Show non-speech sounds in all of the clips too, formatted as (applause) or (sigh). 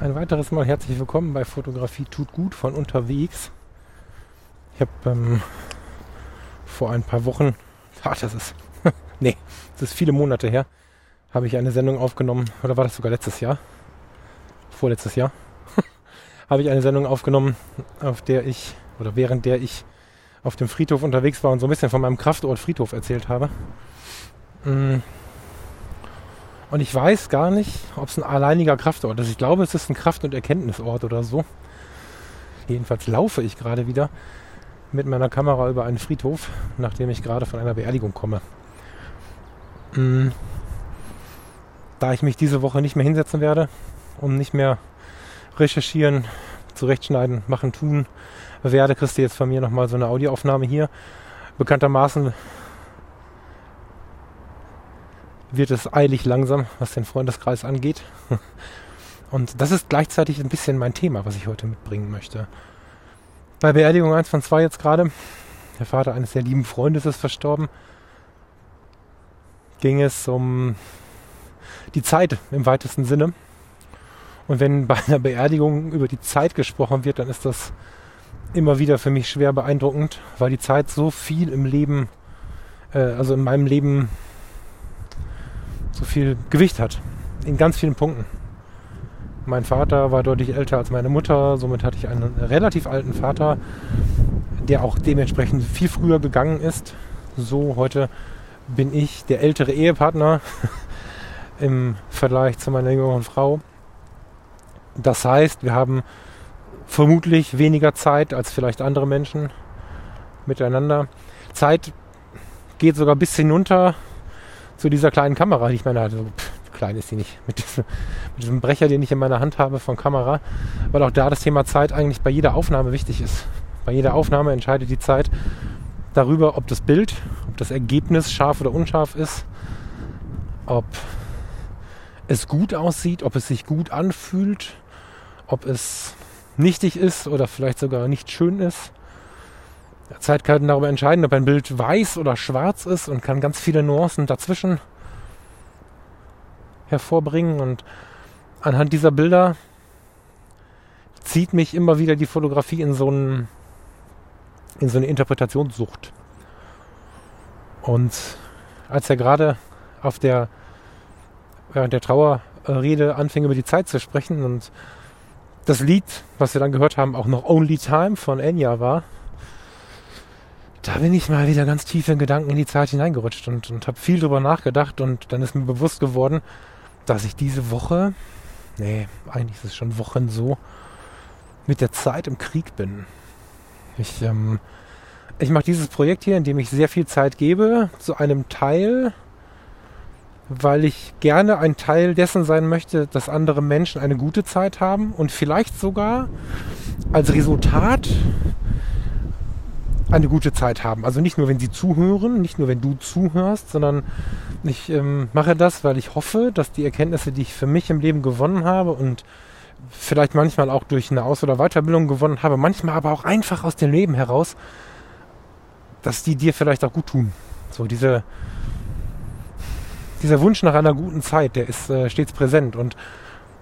ein weiteres Mal herzlich willkommen bei Fotografie tut gut von unterwegs. Ich habe ähm, vor ein paar Wochen, (laughs) ach das ist, (laughs) nee, das ist viele Monate her, habe ich eine Sendung aufgenommen, oder war das sogar letztes Jahr? Vorletztes Jahr? (laughs) habe ich eine Sendung aufgenommen, auf der ich, oder während der ich auf dem Friedhof unterwegs war und so ein bisschen von meinem Kraftort Friedhof erzählt habe. Mm und ich weiß gar nicht, ob es ein alleiniger Kraftort ist. Ich glaube, es ist ein Kraft- und Erkenntnisort oder so. Jedenfalls laufe ich gerade wieder mit meiner Kamera über einen Friedhof, nachdem ich gerade von einer Beerdigung komme. Mm. Da ich mich diese Woche nicht mehr hinsetzen werde und nicht mehr recherchieren, zurechtschneiden, machen, tun werde, kriegst du jetzt von mir nochmal so eine Audioaufnahme hier. Bekanntermaßen wird es eilig langsam, was den Freundeskreis angeht. (laughs) Und das ist gleichzeitig ein bisschen mein Thema, was ich heute mitbringen möchte. Bei Beerdigung 1 von 2 jetzt gerade, der Vater eines sehr lieben Freundes ist verstorben, ging es um die Zeit im weitesten Sinne. Und wenn bei einer Beerdigung über die Zeit gesprochen wird, dann ist das immer wieder für mich schwer beeindruckend, weil die Zeit so viel im Leben, äh, also in meinem Leben so viel Gewicht hat. In ganz vielen Punkten. Mein Vater war deutlich älter als meine Mutter, somit hatte ich einen relativ alten Vater, der auch dementsprechend viel früher gegangen ist. So heute bin ich der ältere Ehepartner (laughs) im Vergleich zu meiner jüngeren Frau. Das heißt, wir haben vermutlich weniger Zeit als vielleicht andere Menschen miteinander. Zeit geht sogar bis hinunter zu dieser kleinen Kamera, die ich meine, also pff, klein ist die nicht, mit diesem, mit diesem Brecher, den ich in meiner Hand habe von Kamera, weil auch da das Thema Zeit eigentlich bei jeder Aufnahme wichtig ist. Bei jeder Aufnahme entscheidet die Zeit darüber, ob das Bild, ob das Ergebnis scharf oder unscharf ist, ob es gut aussieht, ob es sich gut anfühlt, ob es nichtig ist oder vielleicht sogar nicht schön ist. Zeit kann darüber entscheiden, ob ein Bild weiß oder schwarz ist und kann ganz viele Nuancen dazwischen hervorbringen. Und anhand dieser Bilder zieht mich immer wieder die Fotografie in so, einen, in so eine Interpretationssucht. Und als er gerade auf der, während der Trauerrede anfing, über die Zeit zu sprechen und das Lied, was wir dann gehört haben, auch noch Only Time von Enya war, da bin ich mal wieder ganz tief in Gedanken in die Zeit hineingerutscht und, und habe viel drüber nachgedacht und dann ist mir bewusst geworden, dass ich diese Woche, nee, eigentlich ist es schon Wochen so, mit der Zeit im Krieg bin. Ich, ähm, ich mache dieses Projekt hier, in dem ich sehr viel Zeit gebe, zu einem Teil, weil ich gerne ein Teil dessen sein möchte, dass andere Menschen eine gute Zeit haben und vielleicht sogar als Resultat eine gute Zeit haben. Also nicht nur, wenn sie zuhören, nicht nur, wenn du zuhörst, sondern ich ähm, mache das, weil ich hoffe, dass die Erkenntnisse, die ich für mich im Leben gewonnen habe und vielleicht manchmal auch durch eine Aus- oder Weiterbildung gewonnen habe, manchmal aber auch einfach aus dem Leben heraus, dass die dir vielleicht auch gut tun. So diese, dieser Wunsch nach einer guten Zeit, der ist äh, stets präsent. Und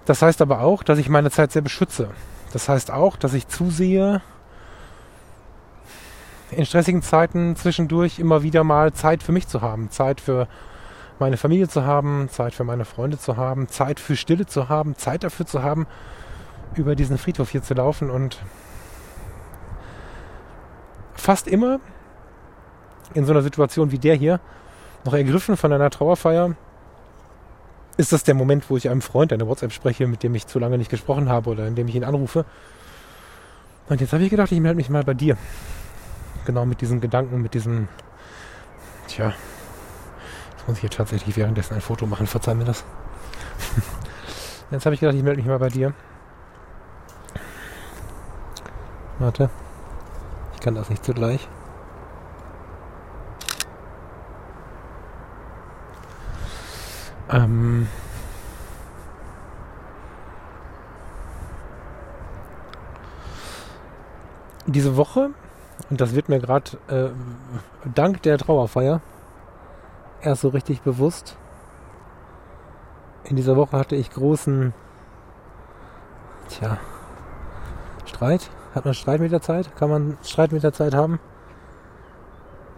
das heißt aber auch, dass ich meine Zeit sehr beschütze. Das heißt auch, dass ich zusehe, in stressigen Zeiten zwischendurch immer wieder mal Zeit für mich zu haben, Zeit für meine Familie zu haben, Zeit für meine Freunde zu haben, Zeit für Stille zu haben, Zeit dafür zu haben, über diesen Friedhof hier zu laufen und fast immer in so einer Situation wie der hier, noch ergriffen von einer Trauerfeier, ist das der Moment, wo ich einem Freund eine WhatsApp spreche, mit dem ich zu lange nicht gesprochen habe oder in dem ich ihn anrufe. Und jetzt habe ich gedacht, ich melde mich mal bei dir genau mit diesen Gedanken, mit diesem, tja, jetzt muss ich hier tatsächlich währenddessen ein Foto machen, verzeih mir das. (laughs) Jetzt habe ich gedacht, ich melde mich mal bei dir. Warte. Ich kann das nicht zugleich. Ähm. Diese Woche, und das wird mir gerade äh, dank der Trauerfeier erst so richtig bewusst. In dieser Woche hatte ich großen, tja, Streit. Hat man Streit mit der Zeit? Kann man Streit mit der Zeit haben?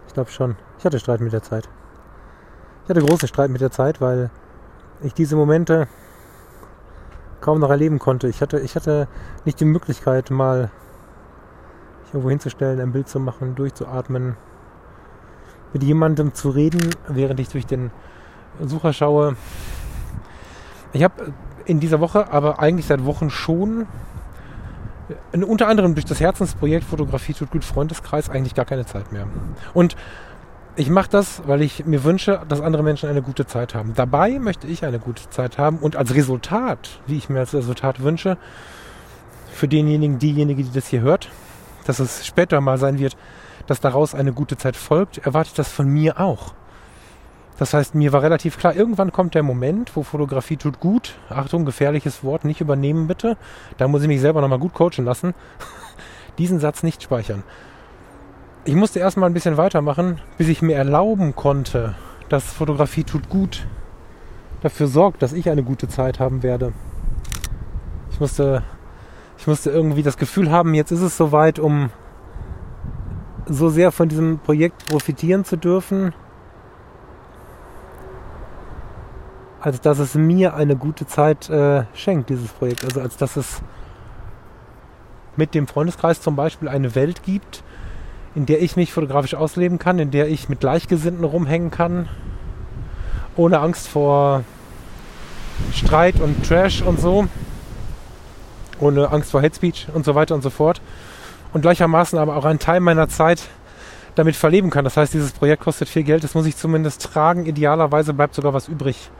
Ich glaube schon. Ich hatte Streit mit der Zeit. Ich hatte großen Streit mit der Zeit, weil ich diese Momente kaum noch erleben konnte. Ich hatte, ich hatte nicht die Möglichkeit, mal sich irgendwo hinzustellen, ein Bild zu machen, durchzuatmen, mit jemandem zu reden, während ich durch den Sucher schaue. Ich habe in dieser Woche, aber eigentlich seit Wochen schon, unter anderem durch das Herzensprojekt Fotografie tut gut Freundeskreis eigentlich gar keine Zeit mehr. Und ich mache das, weil ich mir wünsche, dass andere Menschen eine gute Zeit haben. Dabei möchte ich eine gute Zeit haben und als Resultat, wie ich mir als Resultat wünsche, für denjenigen, diejenige, die das hier hört, dass es später mal sein wird, dass daraus eine gute Zeit folgt, erwarte ich das von mir auch. Das heißt, mir war relativ klar, irgendwann kommt der Moment, wo Fotografie tut gut. Achtung, gefährliches Wort, nicht übernehmen bitte. Da muss ich mich selber nochmal gut coachen lassen. (laughs) Diesen Satz nicht speichern ich musste erstmal ein bisschen weitermachen, bis ich mir erlauben konnte, dass Fotografie tut gut dafür sorgt, dass ich eine gute Zeit haben werde. Ich musste, ich musste irgendwie das Gefühl haben, jetzt ist es soweit, um so sehr von diesem Projekt profitieren zu dürfen, als dass es mir eine gute Zeit äh, schenkt, dieses Projekt. Also als dass es mit dem Freundeskreis zum Beispiel eine Welt gibt, in der ich mich fotografisch ausleben kann, in der ich mit Gleichgesinnten rumhängen kann, ohne Angst vor Streit und Trash und so, ohne Angst vor Hate Speech und so weiter und so fort. Und gleichermaßen aber auch einen Teil meiner Zeit damit verleben kann. Das heißt, dieses Projekt kostet viel Geld, das muss ich zumindest tragen. Idealerweise bleibt sogar was übrig,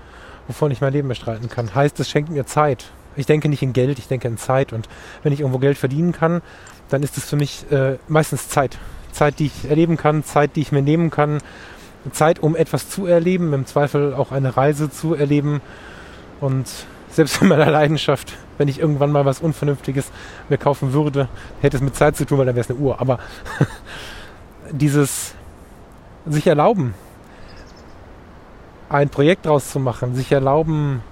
wovon ich mein Leben bestreiten kann. Heißt, es schenkt mir Zeit. Ich denke nicht in Geld, ich denke in Zeit. Und wenn ich irgendwo Geld verdienen kann, dann ist es für mich äh, meistens Zeit. Zeit, die ich erleben kann, Zeit, die ich mir nehmen kann, Zeit, um etwas zu erleben, im Zweifel auch eine Reise zu erleben. Und selbst in meiner Leidenschaft, wenn ich irgendwann mal was Unvernünftiges mir kaufen würde, hätte es mit Zeit zu tun, weil dann wäre es eine Uhr. Aber (laughs) dieses sich erlauben, ein Projekt draus zu machen, sich erlauben,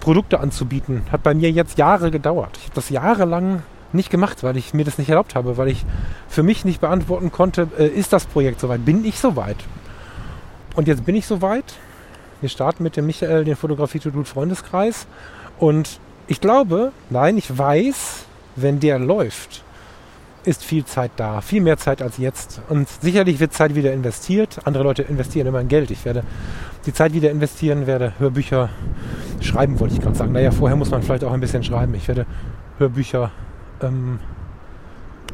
Produkte anzubieten, hat bei mir jetzt Jahre gedauert. Ich habe das jahrelang nicht gemacht, weil ich mir das nicht erlaubt habe, weil ich für mich nicht beantworten konnte, äh, ist das Projekt soweit? Bin ich soweit? Und jetzt bin ich soweit. Wir starten mit dem Michael, den Fotografie to Gut Freundeskreis. Und ich glaube, nein, ich weiß, wenn der läuft, ist viel Zeit da, viel mehr Zeit als jetzt. Und sicherlich wird Zeit wieder investiert. Andere Leute investieren immer in Geld. Ich werde die Zeit wieder investieren, werde Hörbücher schreiben, wollte ich gerade sagen. Naja, vorher muss man vielleicht auch ein bisschen schreiben. Ich werde Hörbücher ähm,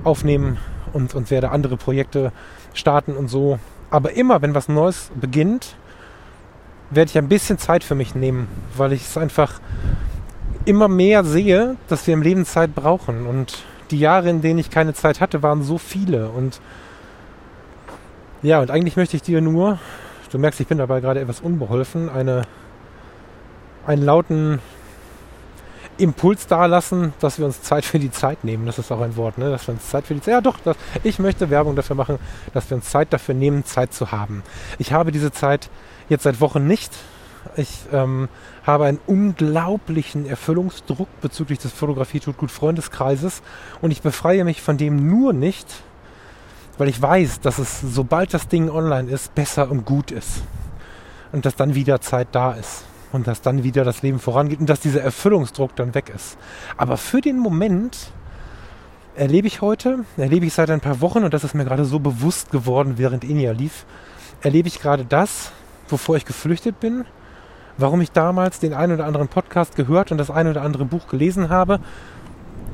aufnehmen und, und werde andere Projekte starten und so. Aber immer, wenn was Neues beginnt, werde ich ein bisschen Zeit für mich nehmen, weil ich es einfach immer mehr sehe, dass wir im Leben Zeit brauchen. Und die Jahre, in denen ich keine Zeit hatte, waren so viele. Und ja, und eigentlich möchte ich dir nur, du merkst, ich bin dabei gerade etwas unbeholfen, eine, einen lauten Impuls da lassen, dass wir uns Zeit für die Zeit nehmen. Das ist auch ein Wort, ne? dass wir uns Zeit für die Zeit. Ja, doch, das, ich möchte Werbung dafür machen, dass wir uns Zeit dafür nehmen, Zeit zu haben. Ich habe diese Zeit jetzt seit Wochen nicht. Ich ähm, habe einen unglaublichen Erfüllungsdruck bezüglich des Fotografie tut gut Freundeskreises und ich befreie mich von dem nur nicht, weil ich weiß, dass es, sobald das Ding online ist, besser und gut ist und dass dann wieder Zeit da ist und dass dann wieder das Leben vorangeht und dass dieser Erfüllungsdruck dann weg ist. Aber für den Moment erlebe ich heute, erlebe ich seit ein paar Wochen und das ist mir gerade so bewusst geworden, während Inia lief, erlebe ich gerade das, wovor ich geflüchtet bin, warum ich damals den einen oder anderen Podcast gehört und das ein oder andere Buch gelesen habe,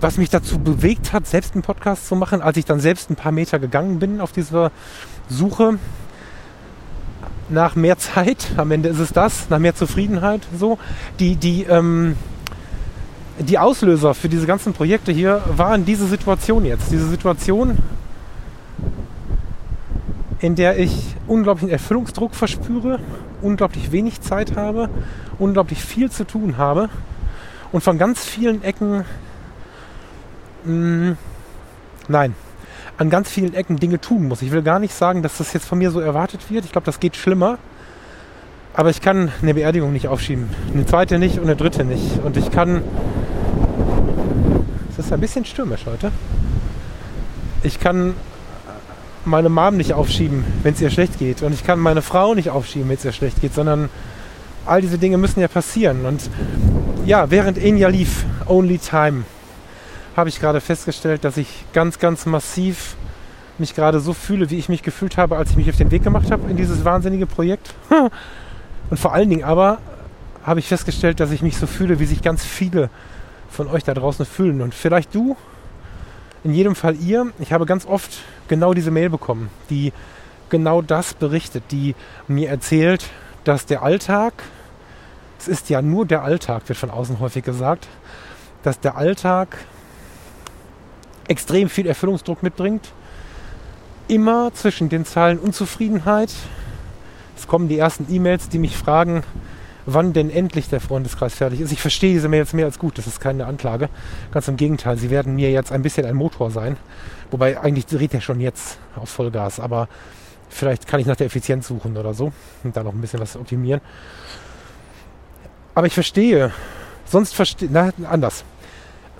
was mich dazu bewegt hat, selbst einen Podcast zu machen, als ich dann selbst ein paar Meter gegangen bin auf dieser Suche nach mehr Zeit, am Ende ist es das, nach mehr Zufriedenheit, so, die, die, ähm, die Auslöser für diese ganzen Projekte hier waren diese Situation jetzt. Diese Situation, in der ich unglaublichen Erfüllungsdruck verspüre, unglaublich wenig Zeit habe, unglaublich viel zu tun habe und von ganz vielen Ecken, mh, mm, nein, an ganz vielen Ecken Dinge tun muss. Ich will gar nicht sagen, dass das jetzt von mir so erwartet wird. Ich glaube, das geht schlimmer. Aber ich kann eine Beerdigung nicht aufschieben. Eine zweite nicht und eine dritte nicht. Und ich kann. Es ist ein bisschen stürmisch heute. Ich kann meine Mom nicht aufschieben, wenn es ihr schlecht geht. Und ich kann meine Frau nicht aufschieben, wenn es ihr schlecht geht, sondern all diese Dinge müssen ja passieren. Und ja, während Enya lief, Only Time, habe ich gerade festgestellt, dass ich ganz, ganz massiv mich gerade so fühle, wie ich mich gefühlt habe, als ich mich auf den Weg gemacht habe in dieses wahnsinnige Projekt. (laughs) Und vor allen Dingen aber habe ich festgestellt, dass ich mich so fühle, wie sich ganz viele von euch da draußen fühlen. Und vielleicht du, in jedem Fall ihr. Ich habe ganz oft genau diese Mail bekommen, die genau das berichtet, die mir erzählt, dass der Alltag, es ist ja nur der Alltag, wird von außen häufig gesagt, dass der Alltag extrem viel Erfüllungsdruck mitbringt. Immer zwischen den Zeilen Unzufriedenheit. Es kommen die ersten E-Mails, die mich fragen, wann denn endlich der Freundeskreis fertig ist. Ich verstehe diese Mails mehr als gut, das ist keine Anklage. Ganz im Gegenteil, sie werden mir jetzt ein bisschen ein Motor sein. Wobei eigentlich dreht er schon jetzt auf Vollgas, aber vielleicht kann ich nach der Effizienz suchen oder so und da noch ein bisschen was optimieren. Aber ich verstehe, sonst verstehe, na, anders.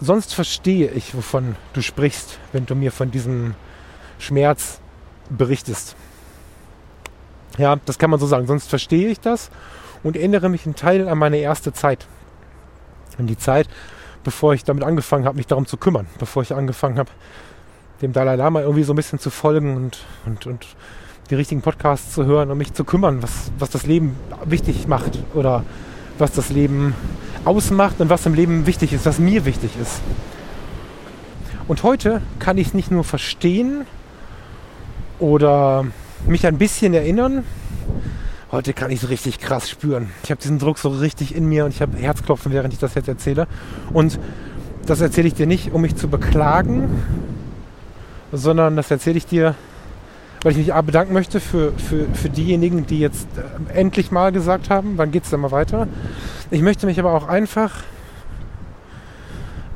Sonst verstehe ich, wovon du sprichst, wenn du mir von diesem Schmerz berichtest. Ja, das kann man so sagen. Sonst verstehe ich das und erinnere mich in Teilen an meine erste Zeit. An die Zeit, bevor ich damit angefangen habe, mich darum zu kümmern. Bevor ich angefangen habe, dem Dalai Lama irgendwie so ein bisschen zu folgen und, und, und die richtigen Podcasts zu hören und mich zu kümmern, was, was das Leben wichtig macht oder was das Leben ausmacht und was im Leben wichtig ist, was mir wichtig ist. Und heute kann ich nicht nur verstehen oder mich ein bisschen erinnern, heute kann ich es richtig krass spüren. Ich habe diesen Druck so richtig in mir und ich habe Herzklopfen, während ich das jetzt erzähle. Und das erzähle ich dir nicht, um mich zu beklagen, sondern das erzähle ich dir, weil ich mich bedanken möchte für, für, für diejenigen, die jetzt äh, endlich mal gesagt haben, wann geht es denn mal weiter. Ich möchte mich aber auch einfach,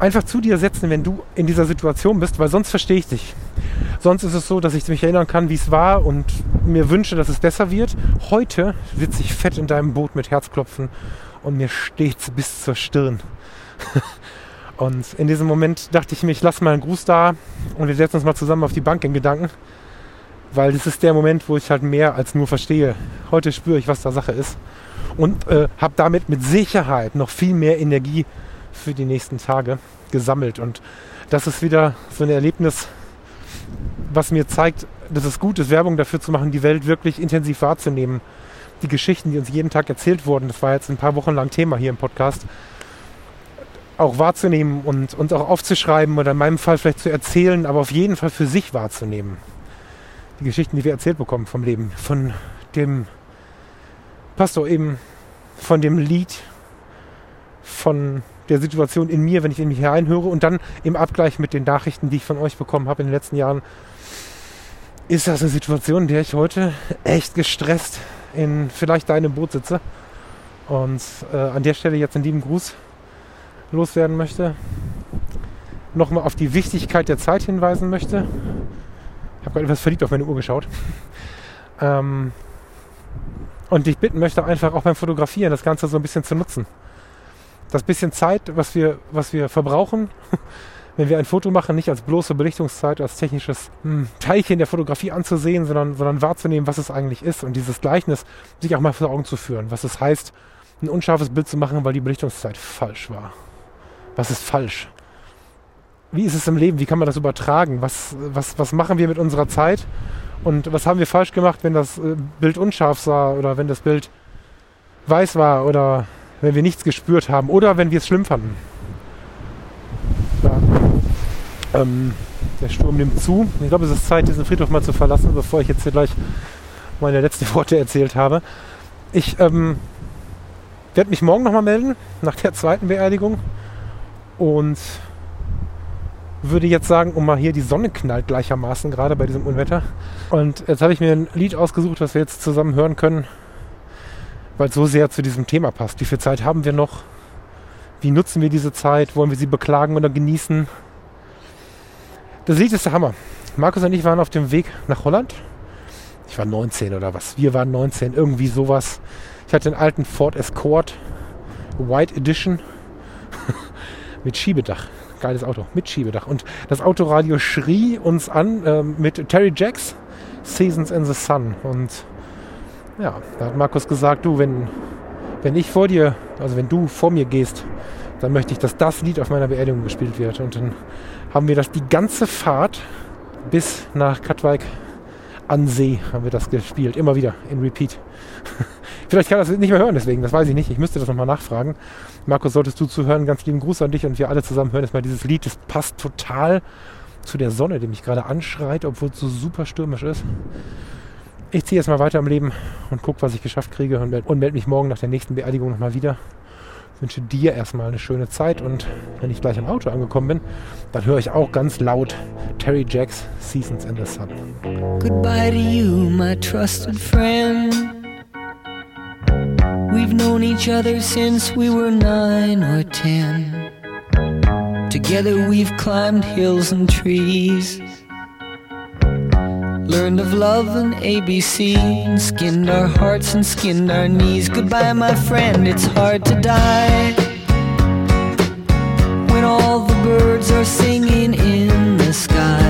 einfach zu dir setzen, wenn du in dieser Situation bist, weil sonst verstehe ich dich. Sonst ist es so, dass ich mich erinnern kann, wie es war und mir wünsche, dass es besser wird. Heute sitze ich fett in deinem Boot mit Herzklopfen und mir steht es bis zur Stirn. (laughs) und in diesem Moment dachte ich mir, ich lasse mal einen Gruß da und wir setzen uns mal zusammen auf die Bank in Gedanken weil das ist der Moment, wo ich halt mehr als nur verstehe. Heute spüre ich, was da Sache ist und äh, habe damit mit Sicherheit noch viel mehr Energie für die nächsten Tage gesammelt. Und das ist wieder so ein Erlebnis, was mir zeigt, dass es gut ist, Werbung dafür zu machen, die Welt wirklich intensiv wahrzunehmen. Die Geschichten, die uns jeden Tag erzählt wurden, das war jetzt ein paar Wochen lang Thema hier im Podcast, auch wahrzunehmen und, und auch aufzuschreiben oder in meinem Fall vielleicht zu erzählen, aber auf jeden Fall für sich wahrzunehmen die Geschichten, die wir erzählt bekommen vom Leben, von dem Pastor eben, von dem Lied, von der Situation in mir, wenn ich in mich hereinhöre und dann im Abgleich mit den Nachrichten, die ich von euch bekommen habe in den letzten Jahren, ist das eine Situation, in der ich heute echt gestresst in vielleicht deinem Boot sitze und äh, an der Stelle jetzt einen lieben Gruß loswerden möchte, nochmal auf die Wichtigkeit der Zeit hinweisen möchte ich habe gerade etwas verliebt auf meine Uhr geschaut. ähm, und ich bitten möchte einfach auch beim Fotografieren das Ganze so ein bisschen zu nutzen. Das bisschen Zeit, was wir, was wir verbrauchen, (laughs) wenn wir ein Foto machen, nicht als bloße Belichtungszeit, als technisches hm, Teilchen der Fotografie anzusehen, sondern, sondern wahrzunehmen, was es eigentlich ist und dieses Gleichnis sich auch mal vor Augen zu führen, was es heißt, ein unscharfes Bild zu machen, weil die Belichtungszeit falsch war. Was ist falsch? wie ist es im Leben? Wie kann man das übertragen? Was, was, was machen wir mit unserer Zeit? Und was haben wir falsch gemacht, wenn das äh, Bild unscharf war oder wenn das Bild weiß war oder wenn wir nichts gespürt haben oder wenn wir es schlimm fanden? Ja. Ähm, der Sturm nimmt zu. Ich glaube, es ist Zeit, diesen Friedhof mal zu verlassen, bevor ich jetzt hier gleich meine letzten (laughs) Worte erzählt habe. Ich ähm, werde mich morgen nochmal melden, nach der zweiten Beerdigung Und würde jetzt sagen, um mal hier die Sonne knallt gleichermaßen gerade bei diesem Unwetter. Und jetzt habe ich mir ein Lied ausgesucht, was wir jetzt zusammen hören können, weil es so sehr zu diesem Thema passt. Wie viel Zeit haben wir noch? Wie nutzen wir diese Zeit? Wollen wir sie beklagen oder genießen? Das Lied ist der Hammer. Markus und ich waren auf dem Weg nach Holland. Ich war 19 oder was. Wir waren 19, irgendwie sowas. Ich hatte einen alten Ford Escort White Edition (laughs) mit Schiebedach. Geiles Auto, mit Schiebedach. Und das Autoradio schrie uns an äh, mit Terry Jacks Seasons in the Sun. Und ja, da hat Markus gesagt, du, wenn, wenn ich vor dir, also wenn du vor mir gehst, dann möchte ich, dass das Lied auf meiner Beerdigung gespielt wird. Und dann haben wir das die ganze Fahrt bis nach Katwijk an See haben wir das gespielt. Immer wieder in Repeat. (laughs) Vielleicht kann er das nicht mehr hören, deswegen, das weiß ich nicht. Ich müsste das nochmal nachfragen. Markus, solltest du zuhören, ganz lieben Gruß an dich und wir alle zusammen hören jetzt mal dieses Lied. Das passt total zu der Sonne, die mich gerade anschreit, obwohl es so super stürmisch ist. Ich ziehe jetzt mal weiter im Leben und gucke, was ich geschafft kriege und, melde mich morgen nach der nächsten Beerdigung nochmal wieder. Wünsche dir erstmal eine schöne Zeit und wenn ich gleich im Auto angekommen bin, dann höre ich auch ganz laut Terry Jacks Seasons in the Sun. Goodbye to you, my trusted friend. We've known each other since we were nine or ten. Together we've climbed hills and trees. Learned of love and ABC, skinned our hearts and skinned our knees. Goodbye, my friend, it's hard to die. When all the birds are singing in the sky.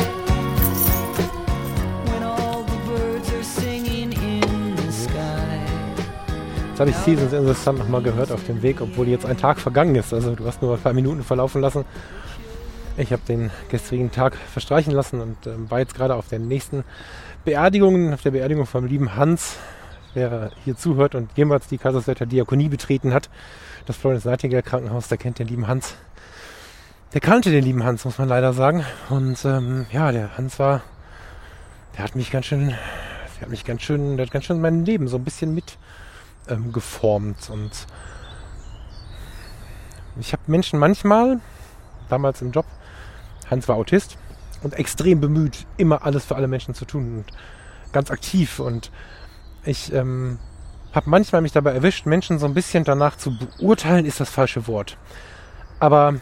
Habe ich Seasons in the Sun nochmal gehört auf dem Weg, obwohl jetzt ein Tag vergangen ist. Also du hast nur ein paar Minuten verlaufen lassen. Ich habe den gestrigen Tag verstreichen lassen und ähm, war jetzt gerade auf der nächsten Beerdigung, auf der Beerdigung vom lieben Hans, wer hier zuhört und jemals die Kaiserswerther Diakonie betreten hat, das Florence Nightingale Krankenhaus, der kennt den lieben Hans. Der kannte den lieben Hans, muss man leider sagen. Und ähm, ja, der Hans war, der hat mich ganz schön, der hat mich ganz schön, der hat ganz schön mein Leben so ein bisschen mit ähm, geformt. Und ich habe Menschen manchmal, damals im Job, Hans war Autist und extrem bemüht, immer alles für alle Menschen zu tun und ganz aktiv. Und ich ähm, habe manchmal mich dabei erwischt, Menschen so ein bisschen danach zu beurteilen, ist das falsche Wort. Aber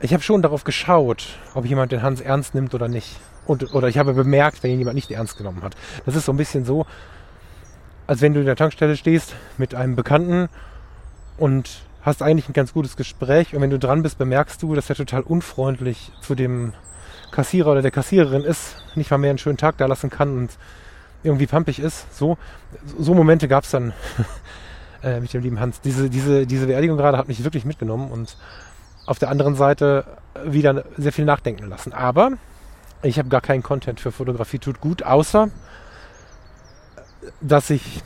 ich habe schon darauf geschaut, ob jemand den Hans ernst nimmt oder nicht. Und, oder ich habe bemerkt, wenn ihn jemand nicht ernst genommen hat. Das ist so ein bisschen so, als wenn du in der Tankstelle stehst mit einem Bekannten und hast eigentlich ein ganz gutes Gespräch und wenn du dran bist, bemerkst du, dass er total unfreundlich zu dem Kassierer oder der Kassiererin ist, nicht mal mehr einen schönen Tag da lassen kann und irgendwie pampig ist. So, so Momente gab es dann (laughs) äh, mit dem lieben Hans. Diese, diese, diese Beerdigung gerade hat mich wirklich mitgenommen und auf der anderen Seite wieder sehr viel nachdenken lassen. Aber ich habe gar keinen Content für Fotografie tut gut, außer dass ich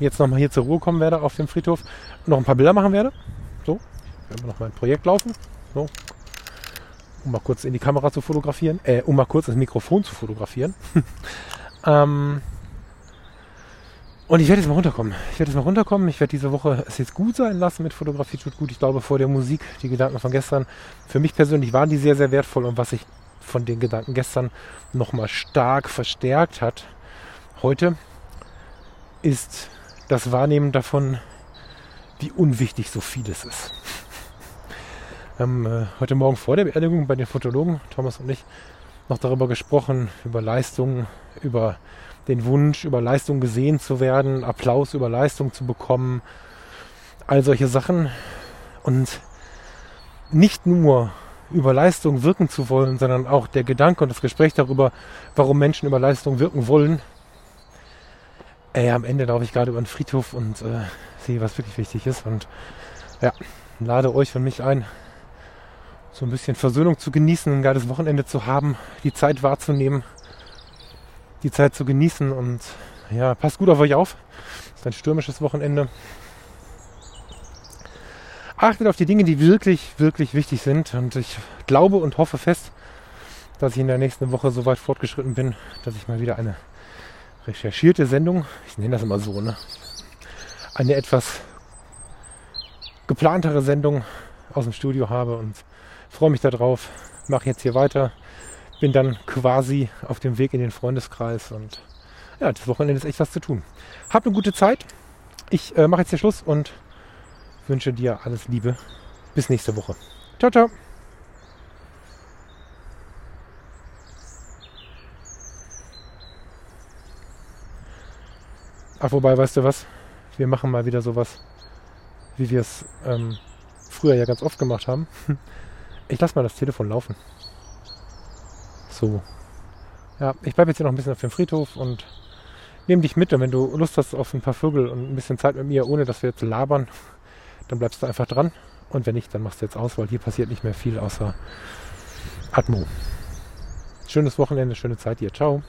jetzt nochmal hier zur Ruhe kommen werde auf dem Friedhof, noch ein paar Bilder machen werde. So, ich werde noch mein Projekt laufen. So, um mal kurz in die Kamera zu fotografieren, äh, um mal kurz ins Mikrofon zu fotografieren. (laughs) ähm, und ich werde jetzt mal runterkommen. Ich werde jetzt mal runterkommen. Ich werde diese Woche es jetzt gut sein lassen mit Fotografie tut gut. Ich glaube, vor der Musik, die Gedanken von gestern, für mich persönlich waren die sehr, sehr wertvoll. Und was sich von den Gedanken gestern nochmal stark verstärkt hat, heute, ist das Wahrnehmen davon, wie unwichtig so vieles ist. Wir haben äh, heute Morgen vor der Beerdigung bei den Fotologen, Thomas und ich, noch darüber gesprochen, über Leistungen, über den Wunsch, über Leistung gesehen zu werden, Applaus über Leistung zu bekommen. all solche Sachen und nicht nur über Leistung wirken zu wollen, sondern auch der Gedanke und das Gespräch darüber, warum Menschen über Leistung wirken wollen. Ey, am Ende laufe ich gerade über den Friedhof und äh, sehe, was wirklich wichtig ist und ja, lade euch und mich ein, so ein bisschen Versöhnung zu genießen, ein geiles Wochenende zu haben, die Zeit wahrzunehmen, die Zeit zu genießen und ja, passt gut auf euch auf. Es ist ein stürmisches Wochenende. Achtet auf die Dinge, die wirklich, wirklich wichtig sind. Und ich glaube und hoffe fest, dass ich in der nächsten Woche so weit fortgeschritten bin, dass ich mal wieder eine recherchierte Sendung, ich nenne das immer so, ne? eine etwas geplantere Sendung aus dem Studio habe und freue mich darauf. Mache jetzt hier weiter. Bin dann quasi auf dem Weg in den Freundeskreis und ja, das Wochenende ist echt was zu tun. Habt eine gute Zeit. Ich äh, mache jetzt hier Schluss und wünsche dir alles Liebe. Bis nächste Woche. Ciao, ciao. Ach, wobei, weißt du was? Wir machen mal wieder sowas, wie wir es ähm, früher ja ganz oft gemacht haben. (laughs) Ich lasse mal das Telefon laufen. So. Ja, ich bleibe jetzt hier noch ein bisschen auf dem Friedhof und nehme dich mit. Und wenn du Lust hast auf ein paar Vögel und ein bisschen Zeit mit mir, ohne dass wir jetzt labern, dann bleibst du einfach dran. Und wenn nicht, dann machst du jetzt aus, weil hier passiert nicht mehr viel außer Atmo. Schönes Wochenende, schöne Zeit dir. Ciao.